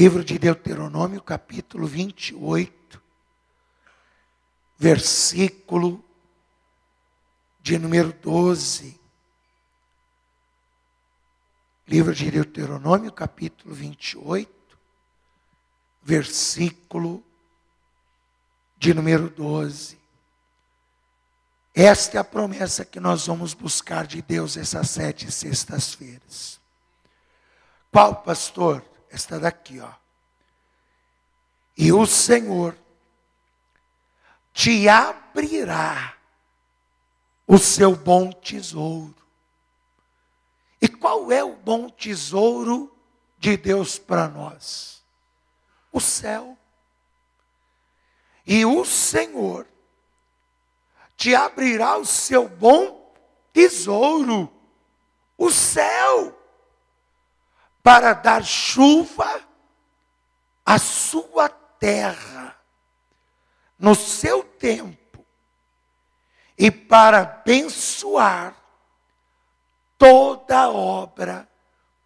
Livro de Deuteronômio, capítulo 28, versículo de número 12. Livro de Deuteronômio, capítulo 28, versículo de número 12. Esta é a promessa que nós vamos buscar de Deus essas sete sextas-feiras. Qual, pastor? Esta daqui, ó. E o Senhor te abrirá o seu bom tesouro. E qual é o bom tesouro de Deus para nós? O céu. E o Senhor te abrirá o seu bom tesouro, o céu para dar chuva à sua terra no seu tempo e para abençoar toda a obra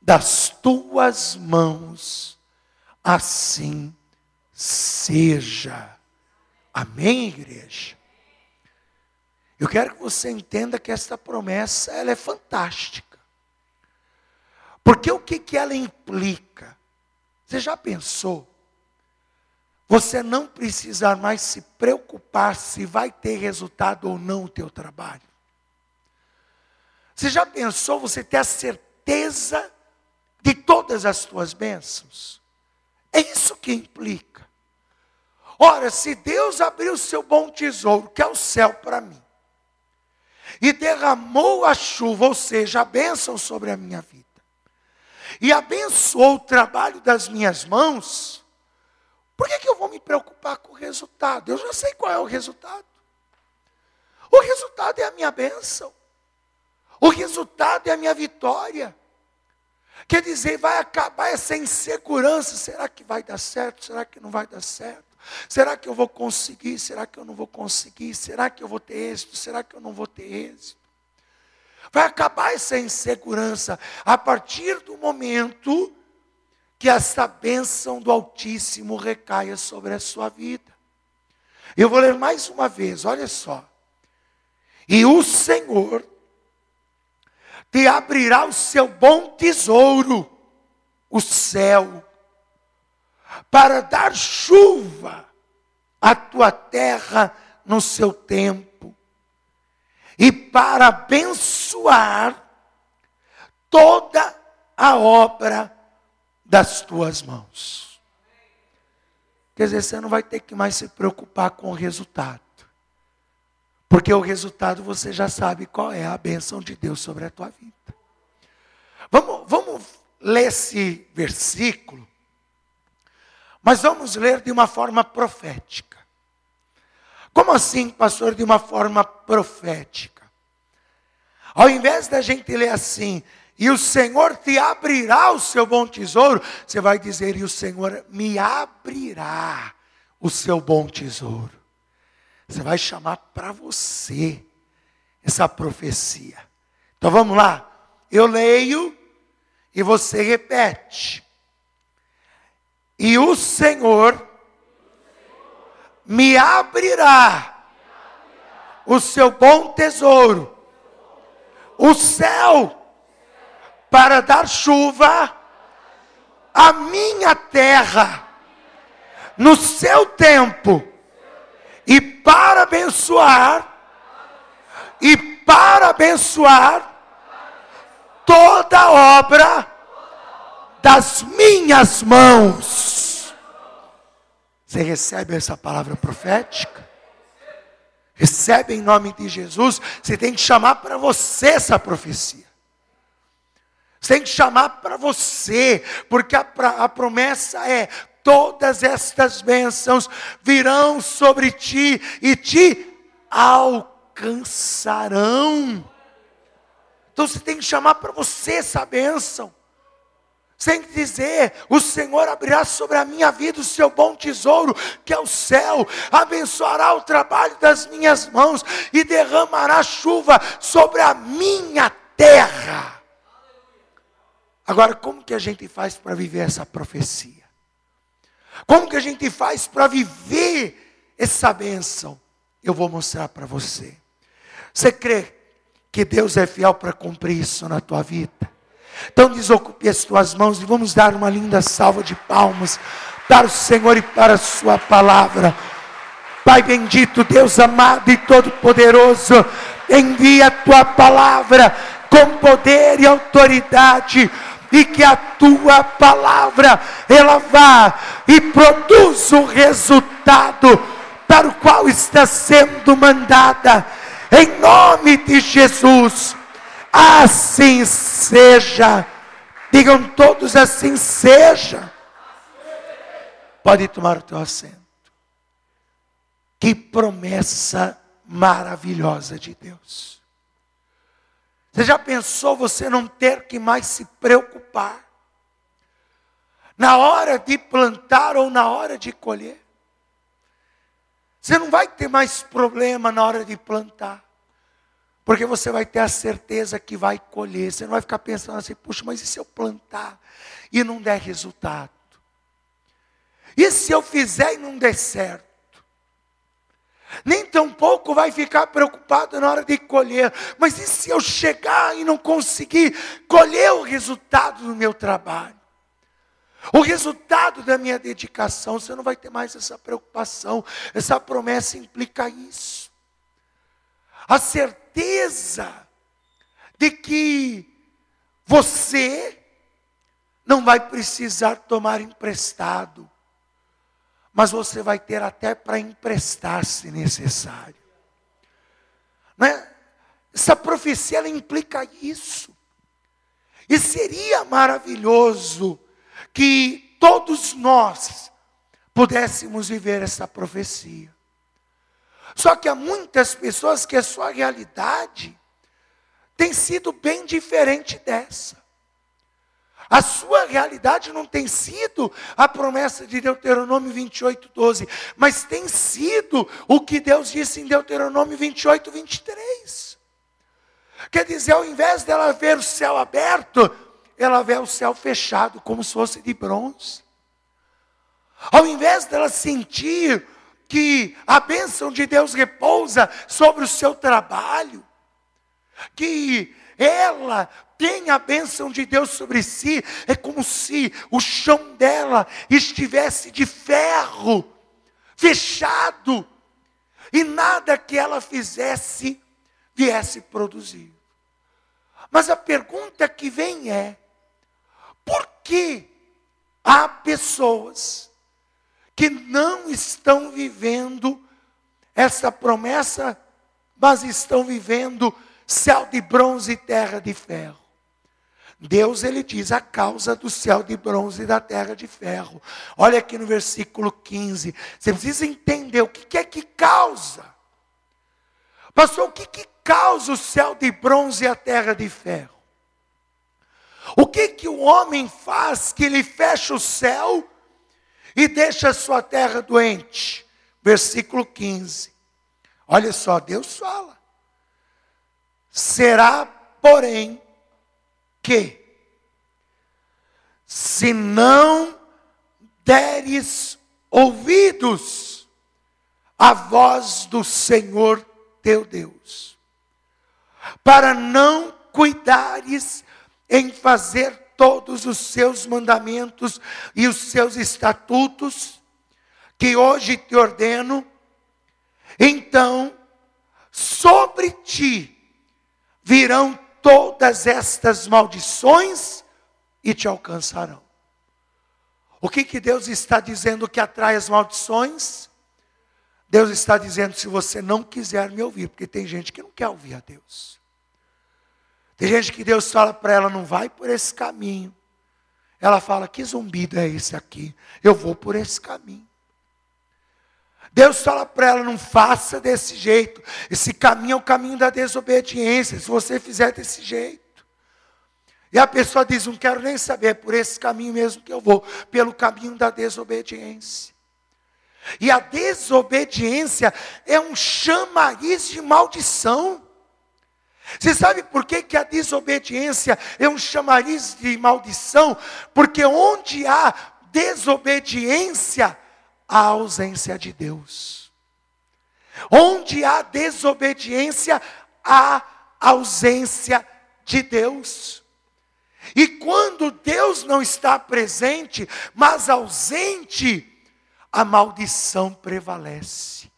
das tuas mãos. Assim seja. Amém, igreja? Eu quero que você entenda que esta promessa ela é fantástica. Porque o que, que ela implica? Você já pensou? Você não precisar mais se preocupar se vai ter resultado ou não o teu trabalho. Você já pensou você ter a certeza de todas as tuas bênçãos? É isso que implica. Ora, se Deus abriu o seu bom tesouro, que é o céu para mim, e derramou a chuva, ou seja, a bênção sobre a minha vida, e abençoou o trabalho das minhas mãos, por que, que eu vou me preocupar com o resultado? Eu já sei qual é o resultado. O resultado é a minha bênção. O resultado é a minha vitória. Quer dizer, vai acabar essa insegurança. Será que vai dar certo? Será que não vai dar certo? Será que eu vou conseguir? Será que eu não vou conseguir? Será que eu vou ter êxito? Será que eu não vou ter êxito? Vai acabar essa insegurança a partir do momento que essa bênção do Altíssimo recaia sobre a sua vida. Eu vou ler mais uma vez, olha só. E o Senhor te abrirá o seu bom tesouro, o céu, para dar chuva à tua terra no seu tempo e para abençoar toda a obra das tuas mãos. Quer dizer, você não vai ter que mais se preocupar com o resultado. Porque o resultado você já sabe qual é a bênção de Deus sobre a tua vida. Vamos, vamos ler esse versículo, mas vamos ler de uma forma profética. Como assim, pastor, de uma forma profética? Ao invés da gente ler assim, e o Senhor te abrirá o seu bom tesouro, você vai dizer, e o Senhor me abrirá o seu bom tesouro. Você vai chamar para você essa profecia. Então vamos lá. Eu leio e você repete. E o Senhor me abrirá o seu bom tesouro, o céu, para dar chuva à minha terra, no seu tempo, e para abençoar, e para abençoar toda obra das minhas mãos. Você recebe essa palavra profética? Recebe em nome de Jesus. Você tem que chamar para você essa profecia. Você tem que chamar para você, porque a, a promessa é: todas estas bênçãos virão sobre ti e te alcançarão. Então você tem que chamar para você essa bênção sem dizer: O Senhor abrirá sobre a minha vida o seu bom tesouro, que é o céu, abençoará o trabalho das minhas mãos e derramará chuva sobre a minha terra. Agora, como que a gente faz para viver essa profecia? Como que a gente faz para viver essa bênção? Eu vou mostrar para você. Você crê que Deus é fiel para cumprir isso na tua vida? Então desocupe as tuas mãos e vamos dar uma linda salva de palmas para o Senhor e para a sua palavra. Pai bendito, Deus amado e todo-poderoso, envia a tua palavra com poder e autoridade e que a tua palavra ela vá e produza o resultado para o qual está sendo mandada. Em nome de Jesus, assim seja. Digam todos assim seja. Pode tomar o teu assento. Que promessa maravilhosa de Deus. Você já pensou você não ter que mais se preocupar? Na hora de plantar ou na hora de colher? Você não vai ter mais problema na hora de plantar. Porque você vai ter a certeza que vai colher. Você não vai ficar pensando assim, puxa, mas e se eu plantar e não der resultado? E se eu fizer e não der certo? Nem tampouco vai ficar preocupado na hora de colher. Mas e se eu chegar e não conseguir colher o resultado do meu trabalho? O resultado da minha dedicação, você não vai ter mais essa preocupação. Essa promessa implica isso. A certeza de que você não vai precisar tomar emprestado mas você vai ter até para emprestar se necessário. Né? Essa profecia ela implica isso. E seria maravilhoso que todos nós pudéssemos viver essa profecia. Só que há muitas pessoas que a sua realidade tem sido bem diferente dessa. A sua realidade não tem sido a promessa de Deuteronômio 28, 12, mas tem sido o que Deus disse em Deuteronômio 28, 23. Quer dizer, ao invés dela ver o céu aberto, ela vê o céu fechado, como se fosse de bronze. Ao invés dela sentir que a bênção de Deus repousa sobre o seu trabalho, que ela tem a bênção de Deus sobre si, é como se o chão dela estivesse de ferro, fechado, e nada que ela fizesse viesse produzir. Mas a pergunta que vem é: por que há pessoas que não estão vivendo essa promessa, mas estão vivendo céu de bronze e terra de ferro? Deus ele diz a causa do céu de bronze e da terra de ferro. Olha aqui no versículo 15. Você precisa entender o que é que causa. Pastor, o que, que causa o céu de bronze e a terra de ferro? O que que o homem faz que ele fecha o céu e deixa a sua terra doente? Versículo 15. Olha só, Deus fala. Será, porém, que se não deres ouvidos à voz do Senhor teu Deus, para não cuidares em fazer todos os seus mandamentos e os seus estatutos, que hoje te ordeno, então sobre ti virão todas estas maldições e te alcançarão. O que, que Deus está dizendo que atrai as maldições? Deus está dizendo: se você não quiser me ouvir, porque tem gente que não quer ouvir a Deus. Tem gente que Deus fala para ela: não vai por esse caminho. Ela fala: que zumbido é esse aqui? Eu vou por esse caminho. Deus fala para ela: não faça desse jeito. Esse caminho é o caminho da desobediência. Se você fizer desse jeito. E a pessoa diz: não quero nem saber, é por esse caminho mesmo que eu vou, pelo caminho da desobediência. E a desobediência é um chamariz de maldição. Você sabe por que, que a desobediência é um chamariz de maldição? Porque onde há desobediência, há ausência de Deus. Onde há desobediência, há ausência de Deus. E quando Deus não está presente, mas ausente, a maldição prevalece.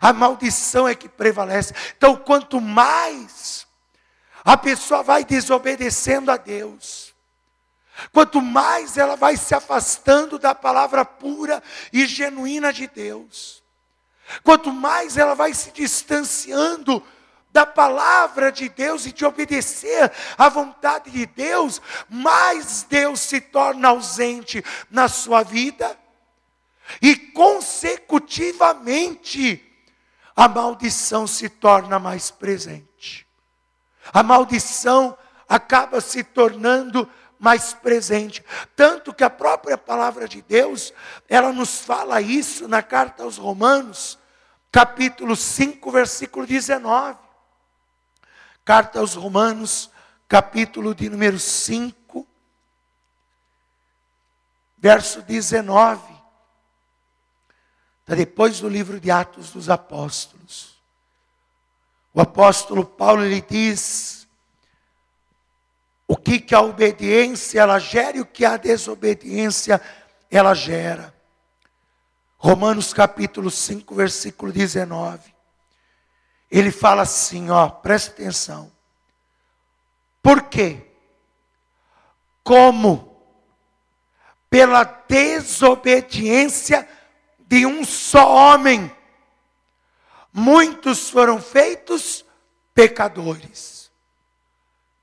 A maldição é que prevalece. Então, quanto mais a pessoa vai desobedecendo a Deus, quanto mais ela vai se afastando da palavra pura e genuína de Deus, quanto mais ela vai se distanciando da palavra de Deus e de obedecer à vontade de Deus, mais Deus se torna ausente na sua vida. E consecutivamente, a maldição se torna mais presente. A maldição acaba se tornando mais presente. Tanto que a própria palavra de Deus, ela nos fala isso na carta aos Romanos, capítulo 5, versículo 19. Carta aos Romanos, capítulo de número 5, verso 19. Está depois do livro de Atos dos Apóstolos. O apóstolo Paulo ele diz o que, que a obediência ela gera e o que a desobediência ela gera. Romanos capítulo 5, versículo 19. Ele fala assim, ó, presta atenção. Por quê? Como pela desobediência de um só homem, muitos foram feitos pecadores.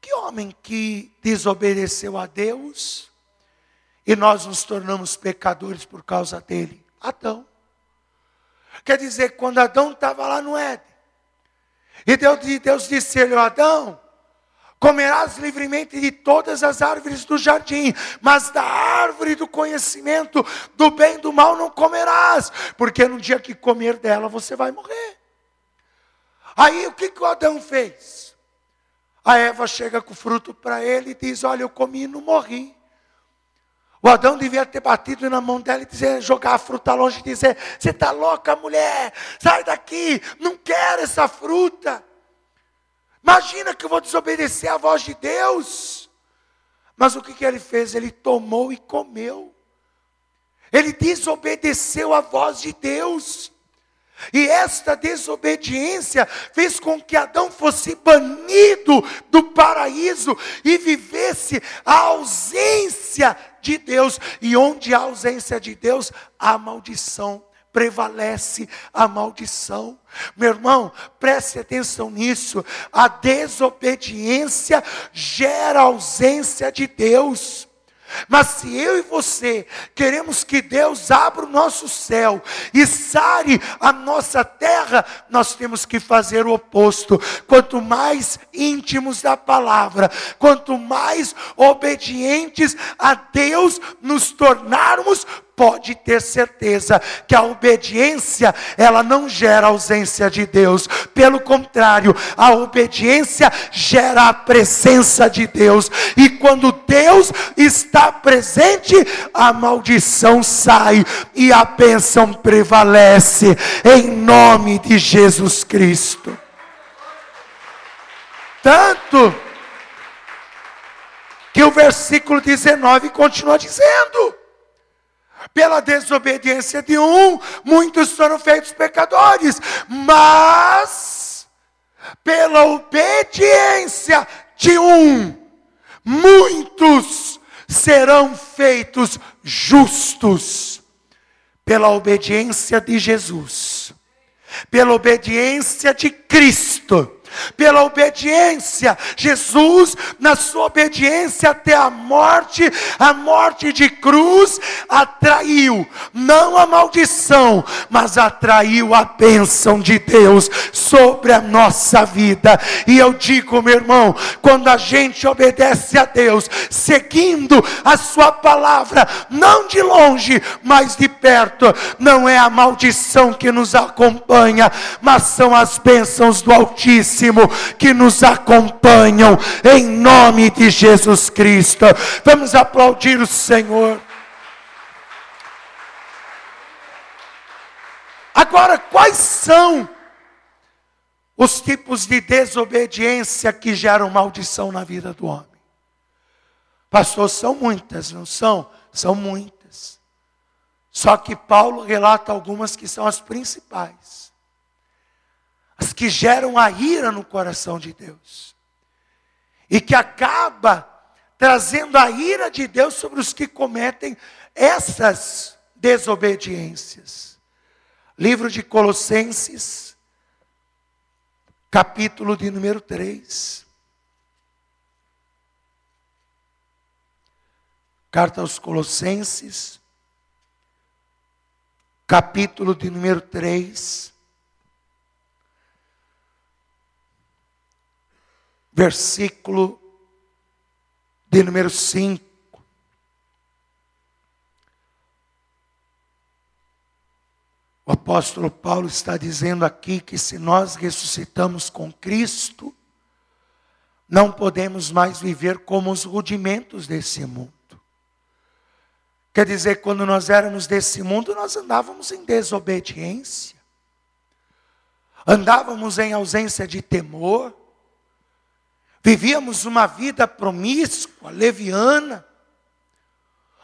Que homem que desobedeceu a Deus e nós nos tornamos pecadores por causa dele? Adão. Quer dizer, quando Adão estava lá no Éden, e Deus, Deus disse a ele, Adão, comerás livremente de todas as árvores do jardim, mas da árvore do conhecimento do bem e do mal não comerás, porque no dia que comer dela você vai morrer. Aí o que, que o Adão fez? A Eva chega com o fruto para ele e diz: Olha, eu comi e não morri. O Adão devia ter batido na mão dela e dizer, jogar a fruta longe e dizer: Você está louca, mulher? Sai daqui, não quero essa fruta. Imagina que eu vou desobedecer à voz de Deus. Mas o que, que ele fez? Ele tomou e comeu. Ele desobedeceu à voz de Deus. E esta desobediência fez com que Adão fosse banido do paraíso e vivesse a ausência de Deus. E onde há ausência de Deus, há maldição prevalece a maldição. Meu irmão, preste atenção nisso. A desobediência gera ausência de Deus. Mas se eu e você queremos que Deus abra o nosso céu e sare a nossa terra, nós temos que fazer o oposto. Quanto mais íntimos da palavra, quanto mais obedientes a Deus nos tornarmos, pode ter certeza que a obediência, ela não gera ausência de Deus. Pelo contrário, a obediência gera a presença de Deus. E quando Deus está presente, a maldição sai e a bênção prevalece em nome de Jesus Cristo. Tanto que o versículo 19 continua dizendo: pela desobediência de um, muitos foram feitos pecadores, mas pela obediência de um, muitos serão feitos justos. Pela obediência de Jesus, pela obediência de Cristo pela obediência. Jesus, na sua obediência até a morte, a morte de cruz, atraiu não a maldição, mas atraiu a bênção de Deus sobre a nossa vida. E eu digo, meu irmão, quando a gente obedece a Deus, seguindo a sua palavra, não de longe, mas de perto, não é a maldição que nos acompanha, mas são as bênçãos do Altíssimo Santíssimo que nos acompanham em nome de Jesus Cristo. Vamos aplaudir o Senhor. Agora, quais são os tipos de desobediência que geram maldição na vida do homem? Pastor, são muitas, não são? São muitas. Só que Paulo relata algumas que são as principais. Que geram a ira no coração de Deus. E que acaba trazendo a ira de Deus sobre os que cometem essas desobediências. Livro de Colossenses, capítulo de número 3. Carta aos Colossenses, capítulo de número 3. Versículo de número 5. O apóstolo Paulo está dizendo aqui que se nós ressuscitamos com Cristo, não podemos mais viver como os rudimentos desse mundo. Quer dizer, quando nós éramos desse mundo, nós andávamos em desobediência, andávamos em ausência de temor, vivíamos uma vida promíscua, leviana,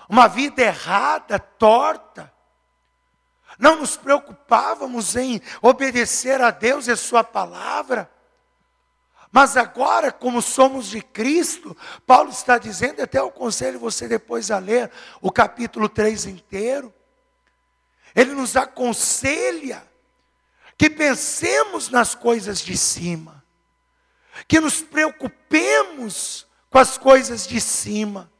uma vida errada, torta não nos preocupávamos em obedecer a Deus e a Sua palavra. Mas agora, como somos de Cristo, Paulo está dizendo, até eu aconselho você depois a ler o capítulo 3 inteiro. Ele nos aconselha que pensemos nas coisas de cima, que nos preocupemos com as coisas de cima.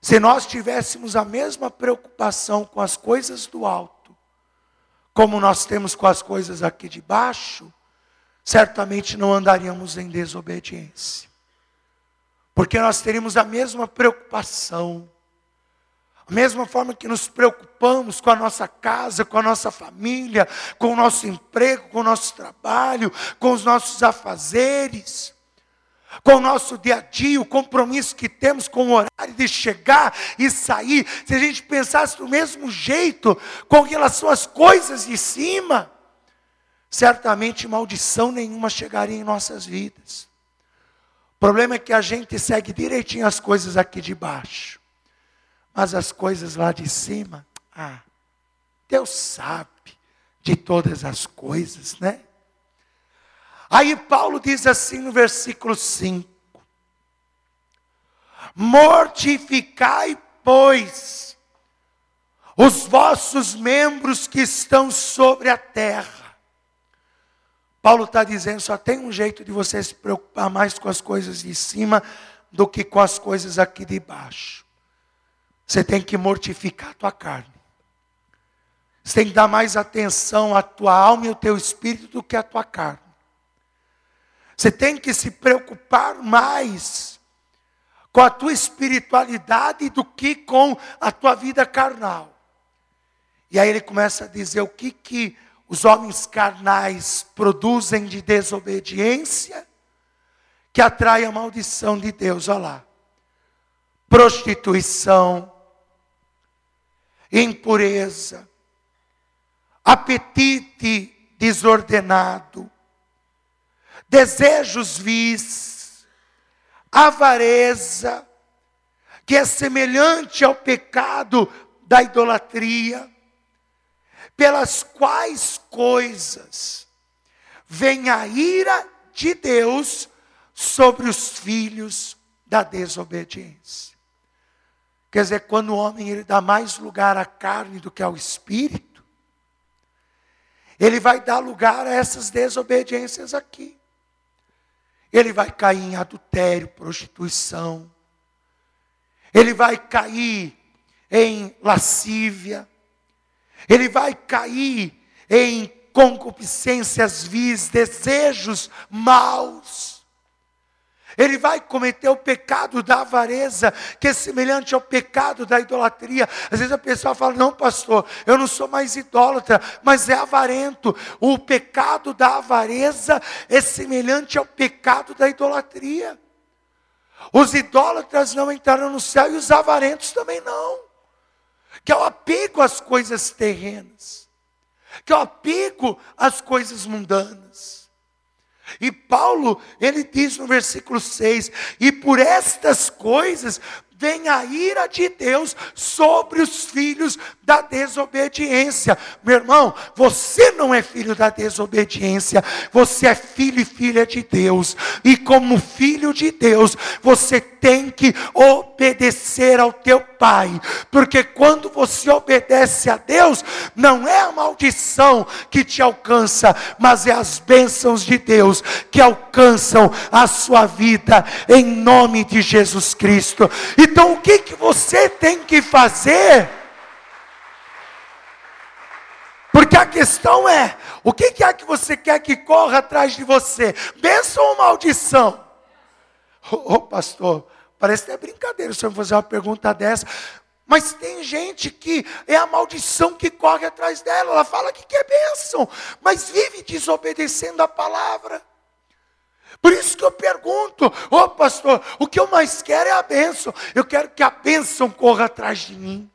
Se nós tivéssemos a mesma preocupação com as coisas do alto, como nós temos com as coisas aqui de baixo, certamente não andaríamos em desobediência. Porque nós teríamos a mesma preocupação, a mesma forma que nos preocupamos com a nossa casa, com a nossa família, com o nosso emprego, com o nosso trabalho, com os nossos afazeres com o nosso dia a dia, o compromisso que temos com o horário de chegar e sair, se a gente pensasse do mesmo jeito com relação às coisas de cima, certamente maldição nenhuma chegaria em nossas vidas. O problema é que a gente segue direitinho as coisas aqui de baixo, mas as coisas lá de cima, ah, Deus sabe de todas as coisas, né? Aí Paulo diz assim no versículo 5: Mortificai, pois, os vossos membros que estão sobre a terra. Paulo está dizendo: só tem um jeito de você se preocupar mais com as coisas de cima do que com as coisas aqui de baixo. Você tem que mortificar a tua carne. Você tem que dar mais atenção à tua alma e ao teu espírito do que à tua carne. Você tem que se preocupar mais com a tua espiritualidade do que com a tua vida carnal. E aí ele começa a dizer o que, que os homens carnais produzem de desobediência que atrai a maldição de Deus. Olha lá. Prostituição, impureza, apetite desordenado, desejos vis, avareza, que é semelhante ao pecado da idolatria, pelas quais coisas vem a ira de Deus sobre os filhos da desobediência. Quer dizer, quando o homem ele dá mais lugar à carne do que ao espírito, ele vai dar lugar a essas desobediências aqui. Ele vai cair em adultério, prostituição. Ele vai cair em lascívia. Ele vai cair em concupiscências vis, desejos maus. Ele vai cometer o pecado da avareza, que é semelhante ao pecado da idolatria. Às vezes a pessoa fala: Não, pastor, eu não sou mais idólatra, mas é avarento. O pecado da avareza é semelhante ao pecado da idolatria. Os idólatras não entraram no céu e os avarentos também não. Que é o apego às coisas terrenas. que é o apego às coisas mundanas. E Paulo, ele diz no versículo 6: E por estas coisas vem a ira de Deus sobre os filhos da desobediência. Meu irmão, você não é filho da desobediência, você é filho e filha de Deus. E como filho de Deus, você tem que obedecer ao teu pai, porque quando você obedece a Deus, não é a maldição que te alcança, mas é as bênçãos de Deus que alcançam a sua vida em nome de Jesus Cristo. Então o que que você tem que fazer? Porque a questão é: o que, é que você quer que corra atrás de você? Bênção ou maldição? Ô oh, pastor, parece até brincadeira se eu fazer uma pergunta dessa. Mas tem gente que é a maldição que corre atrás dela. Ela fala que quer bênção, mas vive desobedecendo a palavra. Por isso que eu pergunto, ô oh, pastor, o que eu mais quero é a bênção. Eu quero que a bênção corra atrás de mim.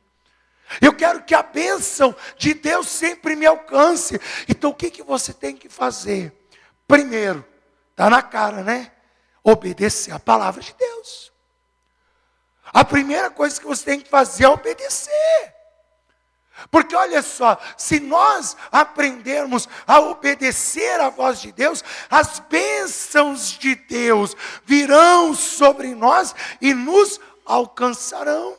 Eu quero que a bênção de Deus sempre me alcance. Então o que, que você tem que fazer? Primeiro, está na cara, né? Obedecer a palavra de Deus. A primeira coisa que você tem que fazer é obedecer. Porque olha só, se nós aprendermos a obedecer à voz de Deus, as bênçãos de Deus virão sobre nós e nos alcançarão.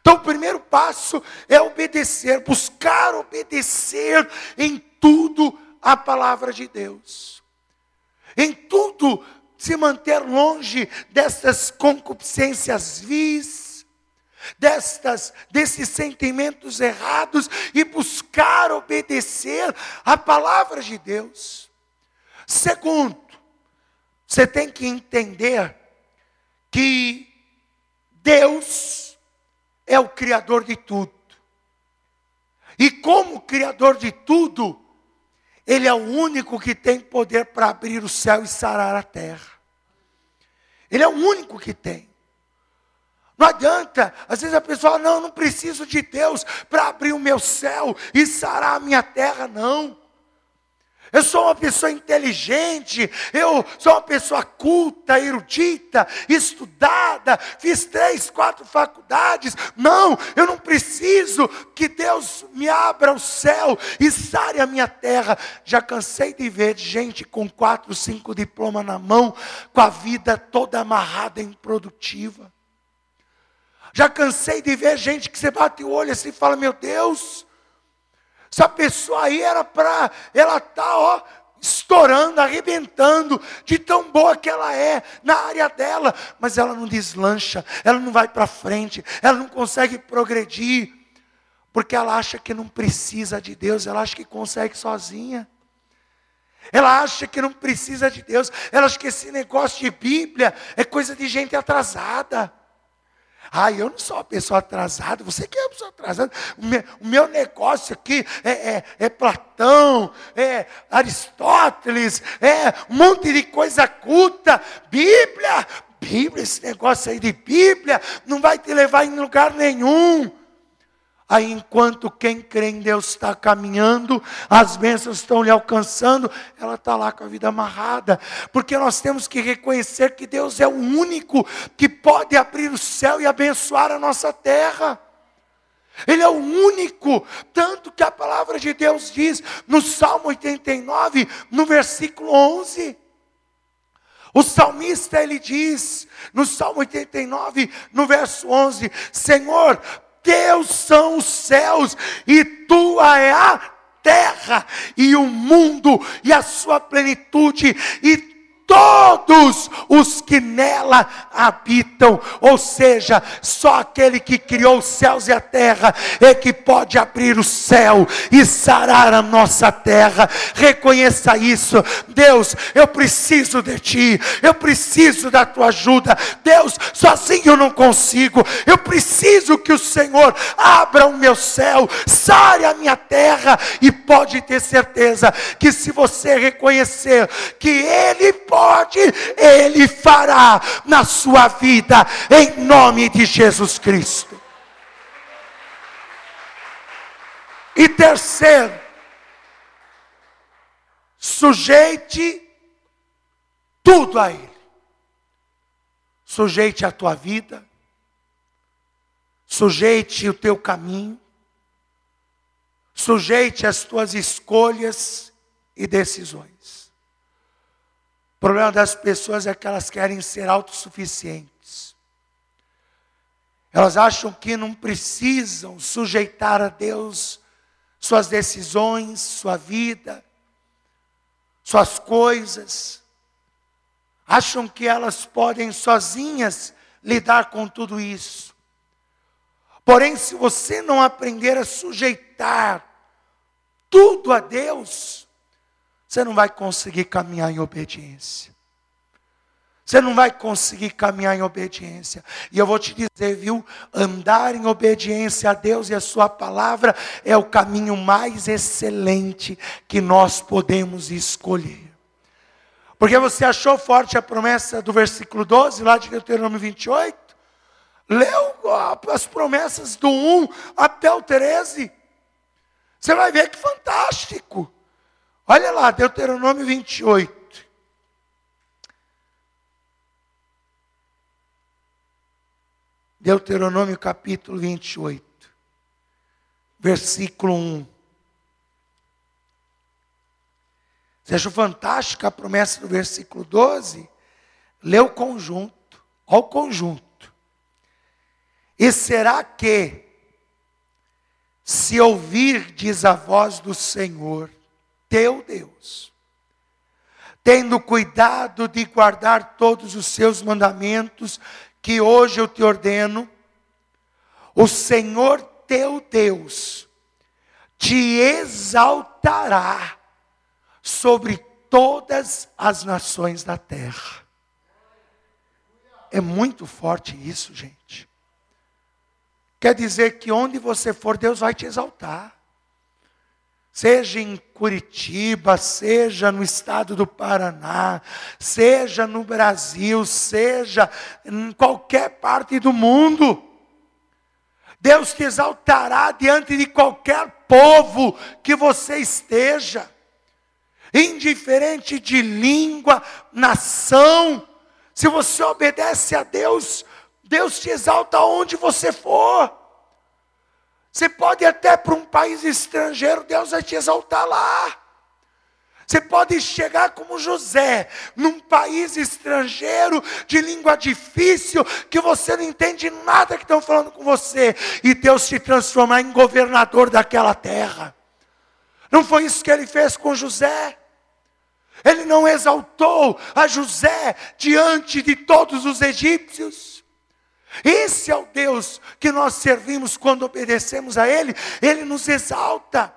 Então, o primeiro passo é obedecer, buscar obedecer em tudo a palavra de Deus. Em tudo se manter longe dessas concupiscências vis, destas desses sentimentos errados e buscar obedecer a palavra de Deus. Segundo, você tem que entender que Deus é o Criador de tudo. E como Criador de tudo, Ele é o único que tem poder para abrir o céu e sarar a terra. Ele é o único que tem. Não adianta, às vezes a pessoa, não, não preciso de Deus para abrir o meu céu e sarar a minha terra, não. Eu sou uma pessoa inteligente, eu sou uma pessoa culta, erudita, estudada, fiz três, quatro faculdades. Não, eu não preciso que Deus me abra o céu e sare a minha terra. Já cansei de ver gente com quatro, cinco diplomas na mão, com a vida toda amarrada, improdutiva. Já cansei de ver gente que você bate o olho assim e fala: Meu Deus, essa pessoa aí era para, ela tá, ó, estourando, arrebentando, de tão boa que ela é na área dela, mas ela não deslancha, ela não vai para frente, ela não consegue progredir, porque ela acha que não precisa de Deus, ela acha que consegue sozinha. Ela acha que não precisa de Deus, ela acha que esse negócio de Bíblia é coisa de gente atrasada. Ah, eu não sou uma pessoa atrasada, você que é uma pessoa atrasada. O meu, o meu negócio aqui é, é, é, Platão, é Aristóteles, é um monte de coisa culta. Bíblia, Bíblia, esse negócio aí de Bíblia não vai te levar em lugar nenhum. Aí, enquanto quem crê em Deus está caminhando, as bênçãos estão lhe alcançando, ela está lá com a vida amarrada. Porque nós temos que reconhecer que Deus é o único que pode abrir o céu e abençoar a nossa terra. Ele é o único, tanto que a palavra de Deus diz no Salmo 89, no versículo 11. O salmista ele diz, no Salmo 89, no verso 11: Senhor, teus são os céus e tua é a terra e o mundo e a sua plenitude e todos os que nela habitam. Ou seja, só aquele que criou os céus e a terra é que pode abrir o céu e sarar a nossa terra. Reconheça isso. Deus, eu preciso de ti. Eu preciso da tua ajuda. Deus, sozinho eu não consigo. Eu preciso que o Senhor abra o meu céu, sare a minha terra e pode ter certeza que se você reconhecer que ele pode Ele fará na sua vida, em nome de Jesus Cristo. E terceiro, Sujeite tudo a Ele. Sujeite a tua vida, sujeite o teu caminho, sujeite as tuas escolhas e decisões. O problema das pessoas é que elas querem ser autossuficientes. Elas acham que não precisam sujeitar a Deus suas decisões, sua vida, suas coisas acham que elas podem sozinhas lidar com tudo isso. Porém, se você não aprender a sujeitar tudo a Deus, você não vai conseguir caminhar em obediência. Você não vai conseguir caminhar em obediência. E eu vou te dizer, viu? Andar em obediência a Deus e a Sua palavra é o caminho mais excelente que nós podemos escolher. Porque você achou forte a promessa do versículo 12, lá de Deuteronômio 28? Leu as promessas do 1 até o 13. Você vai ver que fantástico. Olha lá, Deuteronômio 28. Deuteronômio capítulo 28, versículo 1. Você achou fantástica a promessa do versículo 12? Lê o conjunto, olha o conjunto. E será que, se ouvirdes a voz do Senhor, teu Deus, tendo cuidado de guardar todos os seus mandamentos, que hoje eu te ordeno, o Senhor teu Deus te exaltará sobre todas as nações da terra. É muito forte isso, gente. Quer dizer que onde você for, Deus vai te exaltar. Seja em Curitiba, seja no estado do Paraná, seja no Brasil, seja em qualquer parte do mundo. Deus te exaltará diante de qualquer povo que você esteja indiferente de língua, nação, se você obedece a Deus, Deus te exalta onde você for. Você pode ir até para um país estrangeiro, Deus vai te exaltar lá. Você pode chegar como José, num país estrangeiro, de língua difícil, que você não entende nada que estão falando com você, e Deus te transformar em governador daquela terra. Não foi isso que ele fez com José? Ele não exaltou a José diante de todos os egípcios. Esse é o Deus que nós servimos quando obedecemos a Ele, Ele nos exalta.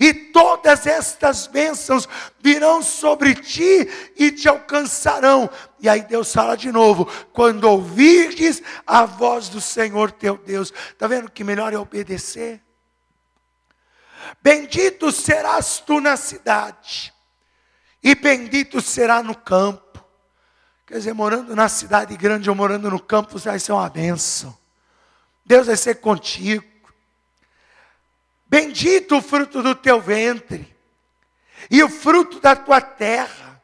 E todas estas bênçãos virão sobre ti e te alcançarão. E aí Deus fala de novo: quando ouvirdes a voz do Senhor teu Deus. Está vendo que melhor é obedecer? Bendito serás tu na cidade, e bendito será no campo. Quer dizer, morando na cidade grande ou morando no campo, vai ser uma bênção. Deus vai ser contigo. Bendito o fruto do teu ventre, e o fruto da tua terra,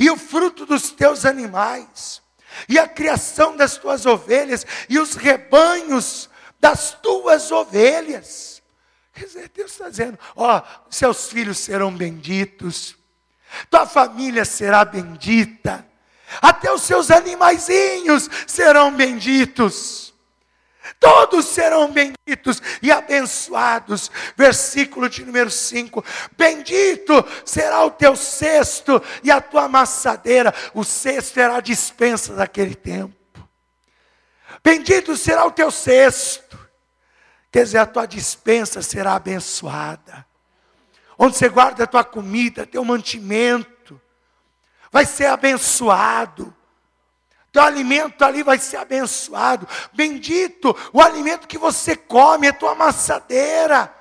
e o fruto dos teus animais, e a criação das tuas ovelhas, e os rebanhos das tuas ovelhas. Quer dizer, Deus está dizendo: ó, seus filhos serão benditos, tua família será bendita, até os seus animaizinhos serão benditos. Todos serão benditos e abençoados. Versículo de número 5: Bendito será o teu cesto e a tua amassadeira. O cesto era a dispensa daquele tempo. Bendito será o teu cesto. Quer dizer, a tua dispensa será abençoada onde você guarda a tua comida, teu mantimento, vai ser abençoado. Teu alimento ali vai ser abençoado. Bendito o alimento que você come, a tua amassadeira.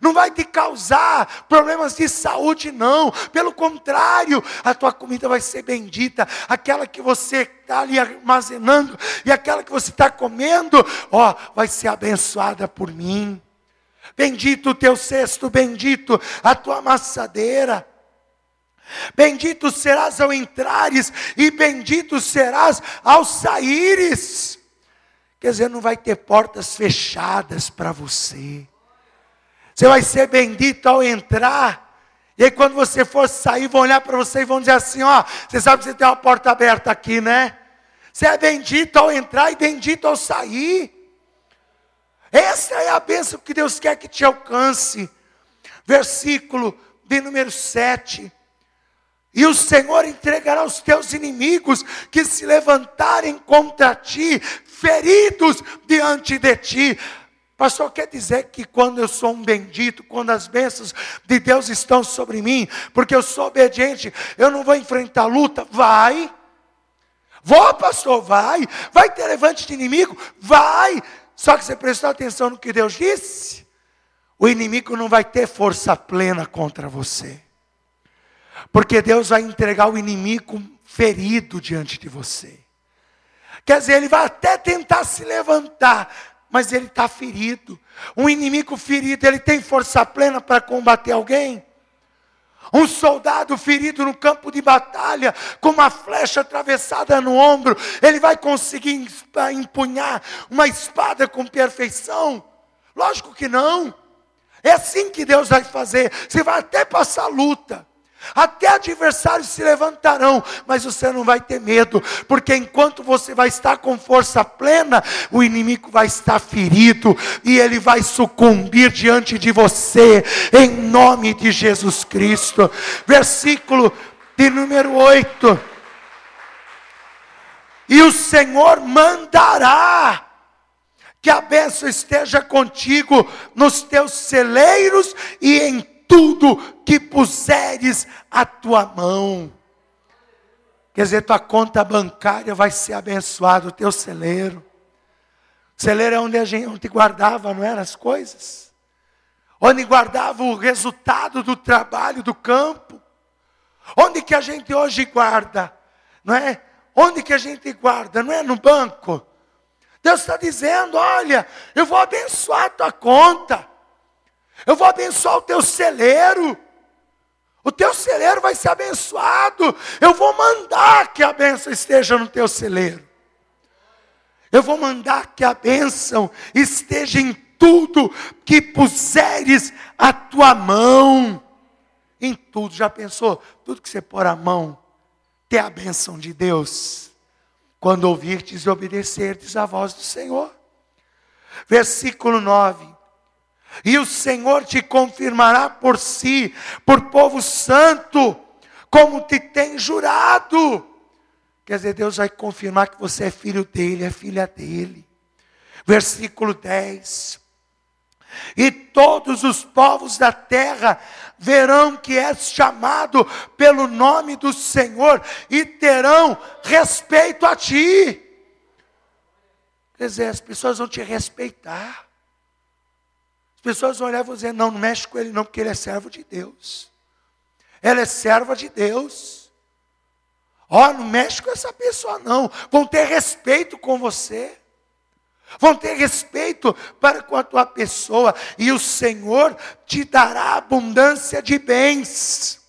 Não vai te causar problemas de saúde, não. Pelo contrário, a tua comida vai ser bendita. Aquela que você está ali armazenando e aquela que você está comendo, ó, vai ser abençoada por mim. Bendito o teu cesto, bendito a tua amassadeira. Bendito serás ao entrares, e bendito serás ao saíres. Quer dizer, não vai ter portas fechadas para você. Você vai ser bendito ao entrar. E aí, quando você for sair, vão olhar para você e vão dizer assim: Ó, você sabe que você tem uma porta aberta aqui, né? Você é bendito ao entrar e bendito ao sair. Essa é a bênção que Deus quer que te alcance. Versículo de número 7. E o Senhor entregará os teus inimigos que se levantarem contra ti, feridos diante de ti. Pastor, quer dizer que quando eu sou um bendito, quando as bênçãos de Deus estão sobre mim, porque eu sou obediente, eu não vou enfrentar luta? Vai. Vou, pastor, vai. Vai ter levante de inimigo? Vai. Só que você prestou atenção no que Deus disse? O inimigo não vai ter força plena contra você. Porque Deus vai entregar o inimigo ferido diante de você. Quer dizer, ele vai até tentar se levantar, mas ele está ferido. Um inimigo ferido, ele tem força plena para combater alguém? Um soldado ferido no campo de batalha, com uma flecha atravessada no ombro, ele vai conseguir empunhar uma espada com perfeição? Lógico que não. É assim que Deus vai fazer. Você vai até passar luta. Até adversários se levantarão, mas você não vai ter medo, porque enquanto você vai estar com força plena, o inimigo vai estar ferido e ele vai sucumbir diante de você, em nome de Jesus Cristo. Versículo de número 8. E o Senhor mandará que a bênção esteja contigo nos teus celeiros e em tudo que puseres a tua mão. Quer dizer, tua conta bancária vai ser abençoada, o teu celeiro. O celeiro é onde a gente guardava, não eram as coisas? Onde guardava o resultado do trabalho do campo. Onde que a gente hoje guarda? Não é? Onde que a gente guarda? Não é no banco? Deus está dizendo: olha, eu vou abençoar a tua conta. Eu vou abençoar o teu celeiro. O teu celeiro vai ser abençoado. Eu vou mandar que a bênção esteja no teu celeiro. Eu vou mandar que a bênção esteja em tudo que puseres a tua mão. Em tudo, já pensou? Tudo que você pôr a mão, ter a bênção de Deus. Quando ouvirtes e obedecerdes a voz do Senhor. Versículo 9 e o Senhor te confirmará por si, por povo santo, como te tem jurado. Quer dizer, Deus vai confirmar que você é filho dele, é filha dele. Versículo 10. E todos os povos da terra verão que és chamado pelo nome do Senhor e terão respeito a ti. Quer dizer, as pessoas vão te respeitar pessoas olhar e dizer: não, não mexe com ele, não, porque ele é servo de Deus. Ela é serva de Deus. Ó, oh, não mexe com essa pessoa, não. Vão ter respeito com você. Vão ter respeito para com a tua pessoa. E o Senhor te dará abundância de bens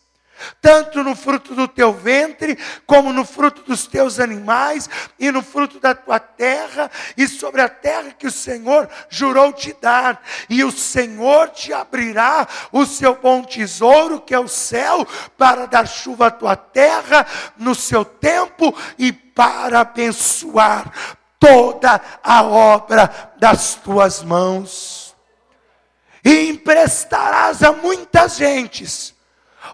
tanto no fruto do teu ventre, como no fruto dos teus animais, e no fruto da tua terra, e sobre a terra que o Senhor jurou te dar. E o Senhor te abrirá o seu bom tesouro, que é o céu, para dar chuva à tua terra no seu tempo e para abençoar toda a obra das tuas mãos. E emprestarás a muitas gentes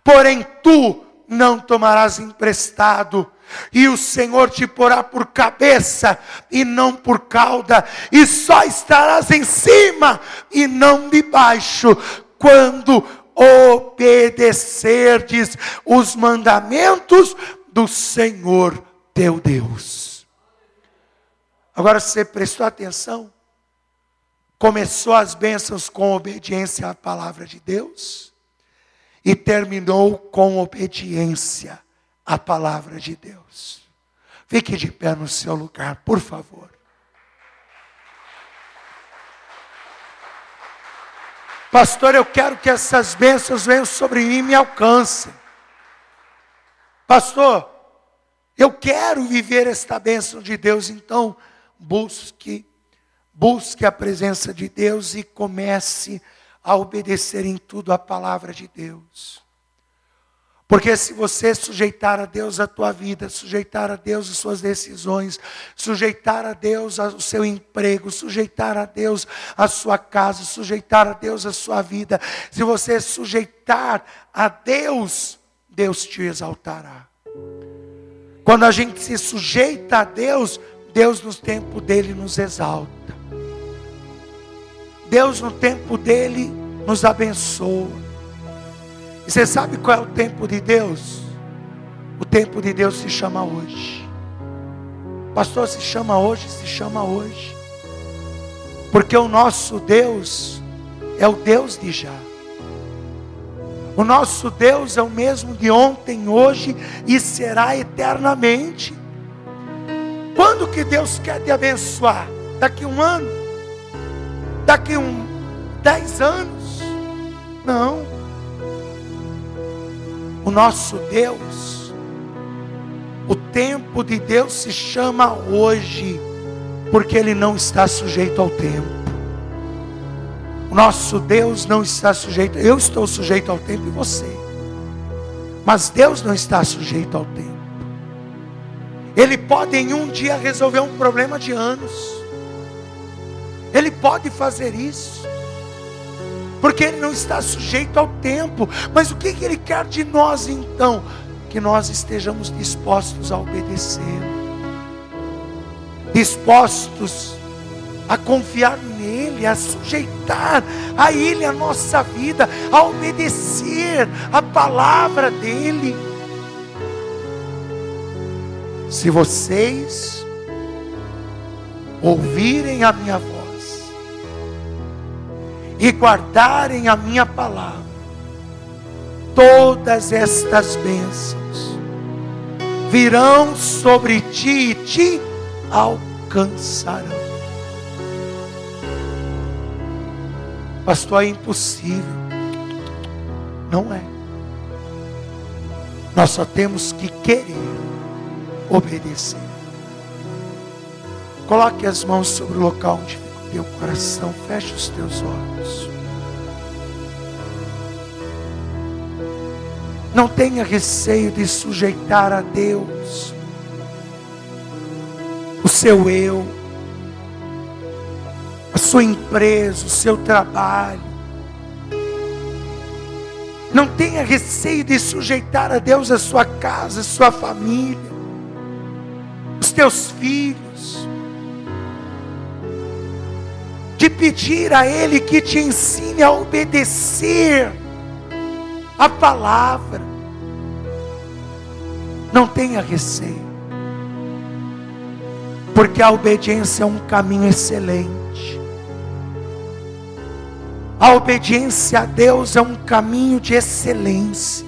porém tu não tomarás emprestado, e o Senhor te porá por cabeça e não por cauda, e só estarás em cima e não debaixo, quando obedecerdes os mandamentos do Senhor teu Deus. Agora você prestou atenção? Começou as bênçãos com obediência à palavra de Deus e terminou com obediência à palavra de Deus. Fique de pé no seu lugar, por favor. Pastor, eu quero que essas bênçãos venham sobre mim e me alcancem. Pastor, eu quero viver esta bênção de Deus, então busque, busque a presença de Deus e comece a obedecer em tudo a palavra de Deus. Porque se você sujeitar a Deus a tua vida, sujeitar a Deus as suas decisões, sujeitar a Deus o seu emprego, sujeitar a Deus a sua casa, sujeitar a Deus a sua vida, se você sujeitar a Deus, Deus te exaltará. Quando a gente se sujeita a Deus, Deus no tempo dele nos exalta. Deus no tempo dele nos abençoa. E você sabe qual é o tempo de Deus? O tempo de Deus se chama hoje. Pastor, se chama hoje, se chama hoje. Porque o nosso Deus é o Deus de já. O nosso Deus é o mesmo de ontem, hoje e será eternamente. Quando que Deus quer te abençoar? Daqui um ano? Daqui um dez anos? Não. O nosso Deus, o tempo de Deus se chama hoje, porque Ele não está sujeito ao tempo. O nosso Deus não está sujeito, eu estou sujeito ao tempo e você, mas Deus não está sujeito ao tempo. Ele pode em um dia resolver um problema de anos, Ele pode fazer isso porque ele não está sujeito ao tempo. Mas o que, que ele quer de nós então? Que nós estejamos dispostos a obedecer, dispostos a confiar nele, a sujeitar a ele a nossa vida, a obedecer a palavra dele. Se vocês ouvirem a minha voz, e guardarem a minha palavra, todas estas bênçãos virão sobre ti e te alcançarão. Pastor, é impossível. Não é. Nós só temos que querer obedecer. Coloque as mãos sobre o local onde teu coração, feche os teus olhos. Não tenha receio de sujeitar a Deus o seu eu, a sua empresa, o seu trabalho. Não tenha receio de sujeitar a Deus a sua casa, a sua família, os teus filhos de pedir a Ele que te ensine a obedecer a palavra. Não tenha receio, porque a obediência é um caminho excelente. A obediência a Deus é um caminho de excelência.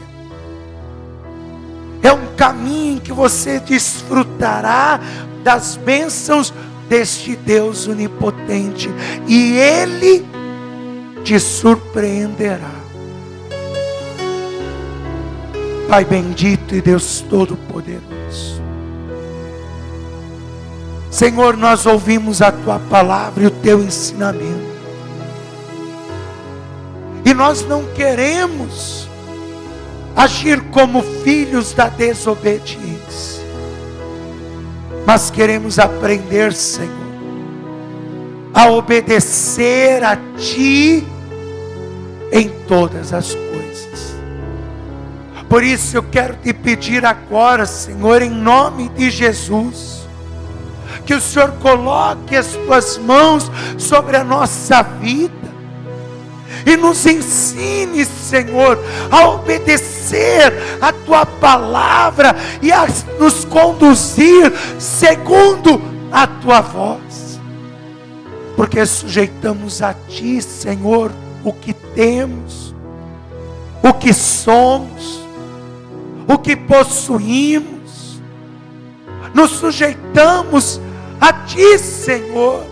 É um caminho em que você desfrutará das bênçãos deste Deus onipotente, e Ele te surpreenderá. Pai bendito e Deus Todo-Poderoso. Senhor, nós ouvimos a tua palavra e o teu ensinamento. E nós não queremos agir como filhos da desobediência mas queremos aprender, Senhor, a obedecer a Ti em todas as coisas. Por isso eu quero te pedir agora, Senhor, em nome de Jesus, que o Senhor coloque as tuas mãos sobre a nossa vida e nos ensine, Senhor, a obedecer a tua palavra e a nos conduzir segundo a tua voz, porque sujeitamos a ti, Senhor, o que temos, o que somos, o que possuímos, nos sujeitamos a ti, Senhor,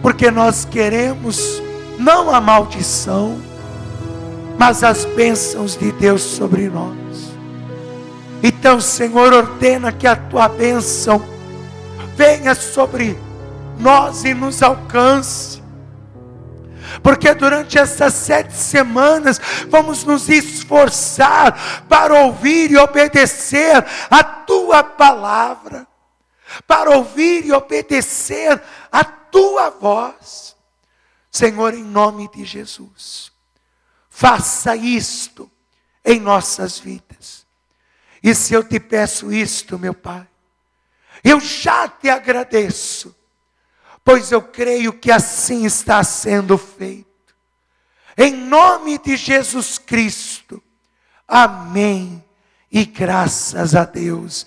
porque nós queremos não a maldição, mas as bênçãos de Deus sobre nós. Então, Senhor, ordena que a tua bênção venha sobre nós e nos alcance. Porque durante essas sete semanas vamos nos esforçar para ouvir e obedecer a tua palavra, para ouvir e obedecer a tua voz. Senhor, em nome de Jesus, faça isto em nossas vidas. E se eu te peço isto, meu Pai, eu já te agradeço, pois eu creio que assim está sendo feito. Em nome de Jesus Cristo. Amém. E graças a Deus.